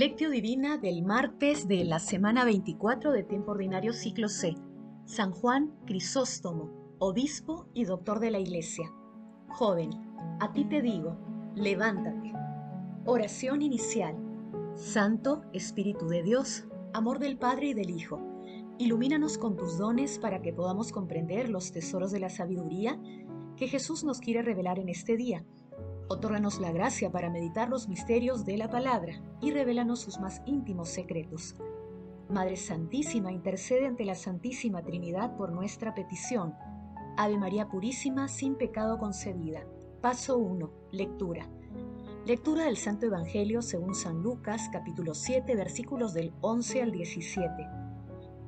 Lectio Divina del martes de la semana 24 de Tiempo Ordinario Ciclo C. San Juan Crisóstomo, obispo y doctor de la Iglesia. Joven, a ti te digo, levántate. Oración inicial. Santo Espíritu de Dios, amor del Padre y del Hijo, ilumínanos con tus dones para que podamos comprender los tesoros de la sabiduría que Jesús nos quiere revelar en este día Otórganos la gracia para meditar los misterios de la palabra y revélanos sus más íntimos secretos. Madre Santísima, intercede ante la Santísima Trinidad por nuestra petición. Ave María Purísima, sin pecado concebida. Paso 1. Lectura. Lectura del Santo Evangelio según San Lucas, capítulo 7, versículos del 11 al 17.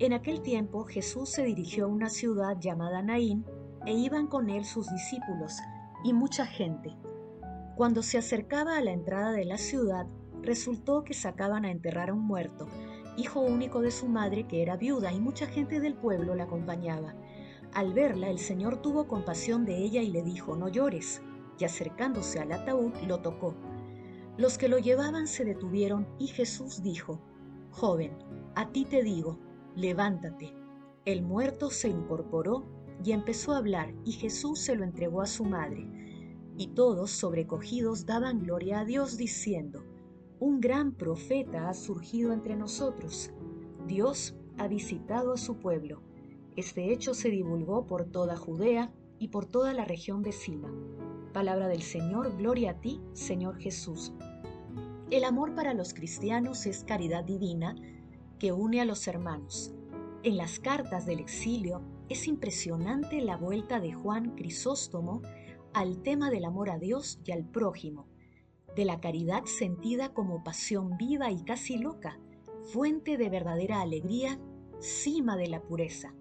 En aquel tiempo Jesús se dirigió a una ciudad llamada Naín e iban con él sus discípulos y mucha gente. Cuando se acercaba a la entrada de la ciudad, resultó que sacaban a enterrar a un muerto, hijo único de su madre que era viuda y mucha gente del pueblo la acompañaba. Al verla, el Señor tuvo compasión de ella y le dijo, no llores, y acercándose al ataúd lo tocó. Los que lo llevaban se detuvieron y Jesús dijo, Joven, a ti te digo, levántate. El muerto se incorporó y empezó a hablar y Jesús se lo entregó a su madre. Y todos, sobrecogidos, daban gloria a Dios diciendo, Un gran profeta ha surgido entre nosotros. Dios ha visitado a su pueblo. Este hecho se divulgó por toda Judea y por toda la región vecina. Palabra del Señor, gloria a ti, Señor Jesús. El amor para los cristianos es caridad divina que une a los hermanos. En las cartas del exilio es impresionante la vuelta de Juan Crisóstomo al tema del amor a Dios y al prójimo, de la caridad sentida como pasión viva y casi loca, fuente de verdadera alegría, cima de la pureza.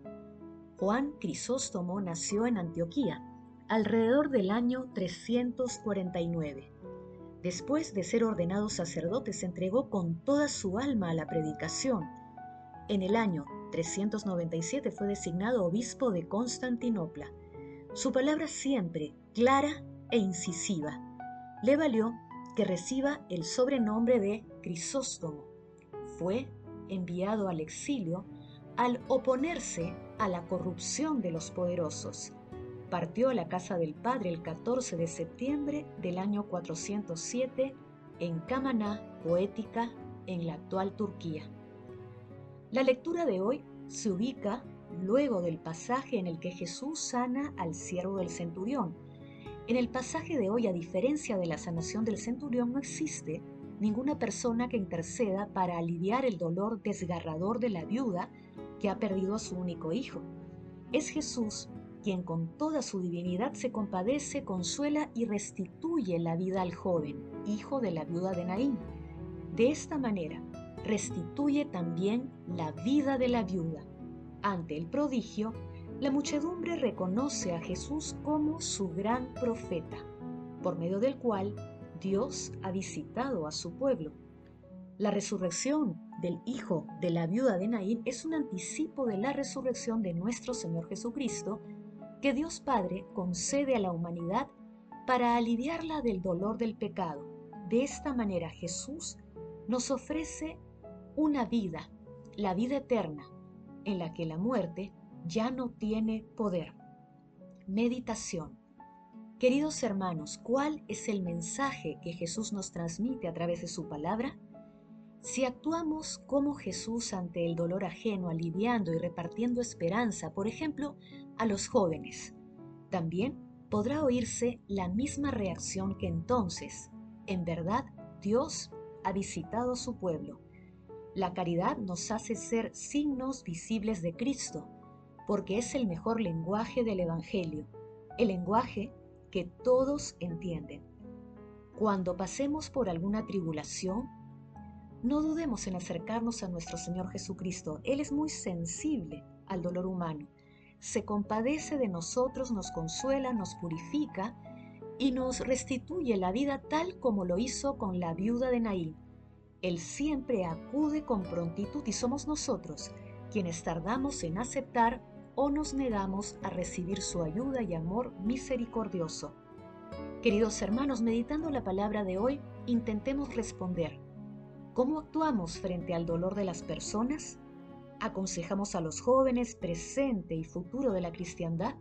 Juan Crisóstomo nació en Antioquía, alrededor del año 349. Después de ser ordenado sacerdote, se entregó con toda su alma a la predicación. En el año 397 fue designado obispo de Constantinopla. Su palabra siempre clara e incisiva. Le valió que reciba el sobrenombre de Crisóstomo. Fue enviado al exilio al oponerse a la corrupción de los poderosos. Partió a la casa del padre el 14 de septiembre del año 407 en Camaná, Poética, en la actual Turquía. La lectura de hoy se ubica luego del pasaje en el que Jesús sana al siervo del centurión, en el pasaje de hoy, a diferencia de la sanación del centurión, no existe ninguna persona que interceda para aliviar el dolor desgarrador de la viuda que ha perdido a su único hijo. Es Jesús quien con toda su divinidad se compadece, consuela y restituye la vida al joven, hijo de la viuda de Naín. De esta manera, restituye también la vida de la viuda. Ante el prodigio, la muchedumbre reconoce a Jesús como su gran profeta, por medio del cual Dios ha visitado a su pueblo. La resurrección del hijo de la viuda de Naín es un anticipo de la resurrección de nuestro Señor Jesucristo que Dios Padre concede a la humanidad para aliviarla del dolor del pecado. De esta manera Jesús nos ofrece una vida, la vida eterna, en la que la muerte ya no tiene poder. Meditación. Queridos hermanos, ¿cuál es el mensaje que Jesús nos transmite a través de su palabra? Si actuamos como Jesús ante el dolor ajeno, aliviando y repartiendo esperanza, por ejemplo, a los jóvenes, también podrá oírse la misma reacción que entonces. En verdad, Dios ha visitado a su pueblo. La caridad nos hace ser signos visibles de Cristo porque es el mejor lenguaje del Evangelio, el lenguaje que todos entienden. Cuando pasemos por alguna tribulación, no dudemos en acercarnos a nuestro Señor Jesucristo. Él es muy sensible al dolor humano. Se compadece de nosotros, nos consuela, nos purifica y nos restituye la vida tal como lo hizo con la viuda de Naín. Él siempre acude con prontitud y somos nosotros quienes tardamos en aceptar o nos negamos a recibir su ayuda y amor misericordioso. Queridos hermanos, meditando la palabra de hoy, intentemos responder. ¿Cómo actuamos frente al dolor de las personas? ¿Aconsejamos a los jóvenes presente y futuro de la cristiandad?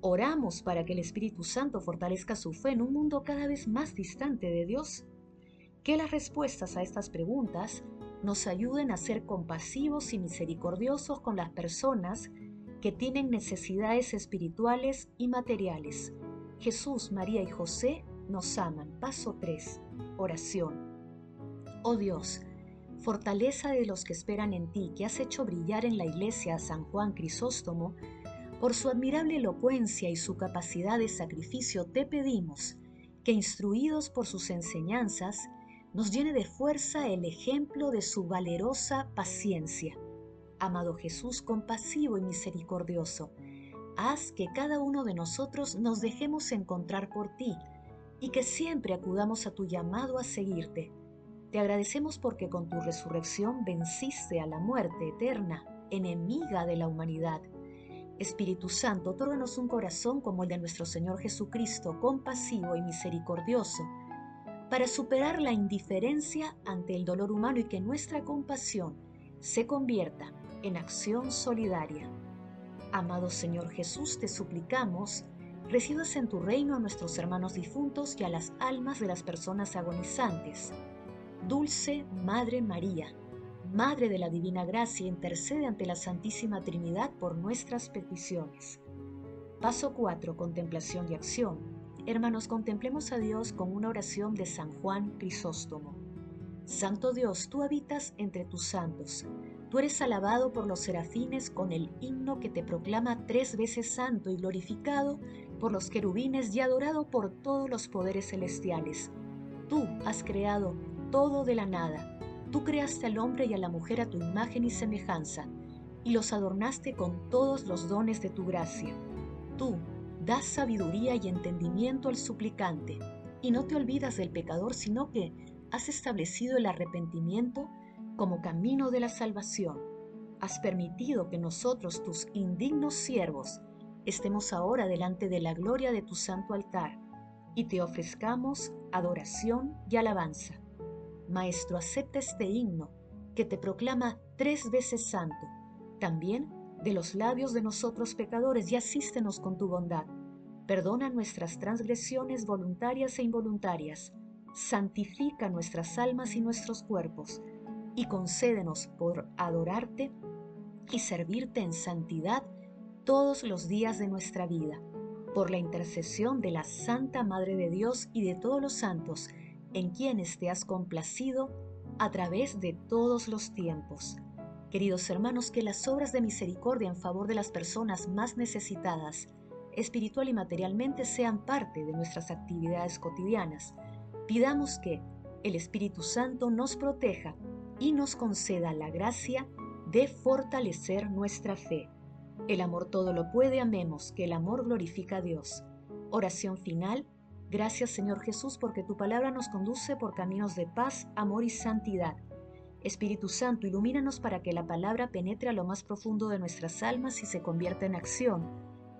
¿Oramos para que el Espíritu Santo fortalezca su fe en un mundo cada vez más distante de Dios? Que las respuestas a estas preguntas nos ayuden a ser compasivos y misericordiosos con las personas que tienen necesidades espirituales y materiales. Jesús, María y José nos aman. Paso 3. Oración. Oh Dios, fortaleza de los que esperan en ti, que has hecho brillar en la iglesia a San Juan Crisóstomo, por su admirable elocuencia y su capacidad de sacrificio te pedimos que, instruidos por sus enseñanzas, nos llene de fuerza el ejemplo de su valerosa paciencia. Amado Jesús compasivo y misericordioso, haz que cada uno de nosotros nos dejemos encontrar por ti y que siempre acudamos a tu llamado a seguirte. Te agradecemos porque con tu resurrección venciste a la muerte eterna, enemiga de la humanidad. Espíritu Santo, otórganos un corazón como el de nuestro Señor Jesucristo, compasivo y misericordioso para superar la indiferencia ante el dolor humano y que nuestra compasión se convierta en acción solidaria. Amado Señor Jesús, te suplicamos, recibas en tu reino a nuestros hermanos difuntos y a las almas de las personas agonizantes. Dulce Madre María, Madre de la Divina Gracia, intercede ante la Santísima Trinidad por nuestras peticiones. Paso 4. Contemplación y acción. Hermanos, contemplemos a Dios con una oración de San Juan Crisóstomo. Santo Dios, tú habitas entre tus santos. Tú eres alabado por los serafines con el himno que te proclama tres veces santo y glorificado por los querubines y adorado por todos los poderes celestiales. Tú has creado todo de la nada. Tú creaste al hombre y a la mujer a tu imagen y semejanza, y los adornaste con todos los dones de tu gracia. Tú, das sabiduría y entendimiento al suplicante, y no te olvidas del pecador, sino que has establecido el arrepentimiento como camino de la salvación. Has permitido que nosotros, tus indignos siervos, estemos ahora delante de la gloria de tu santo altar y te ofrezcamos adoración y alabanza. Maestro, acepta este himno que te proclama tres veces santo, también de los labios de nosotros pecadores y asístenos con tu bondad. Perdona nuestras transgresiones voluntarias e involuntarias, santifica nuestras almas y nuestros cuerpos, y concédenos por adorarte y servirte en santidad todos los días de nuestra vida, por la intercesión de la Santa Madre de Dios y de todos los santos, en quienes te has complacido a través de todos los tiempos. Queridos hermanos, que las obras de misericordia en favor de las personas más necesitadas, espiritual y materialmente sean parte de nuestras actividades cotidianas. Pidamos que el Espíritu Santo nos proteja y nos conceda la gracia de fortalecer nuestra fe. El amor todo lo puede, amemos, que el amor glorifica a Dios. Oración final. Gracias Señor Jesús porque tu palabra nos conduce por caminos de paz, amor y santidad. Espíritu Santo, ilumínanos para que la palabra penetre a lo más profundo de nuestras almas y se convierta en acción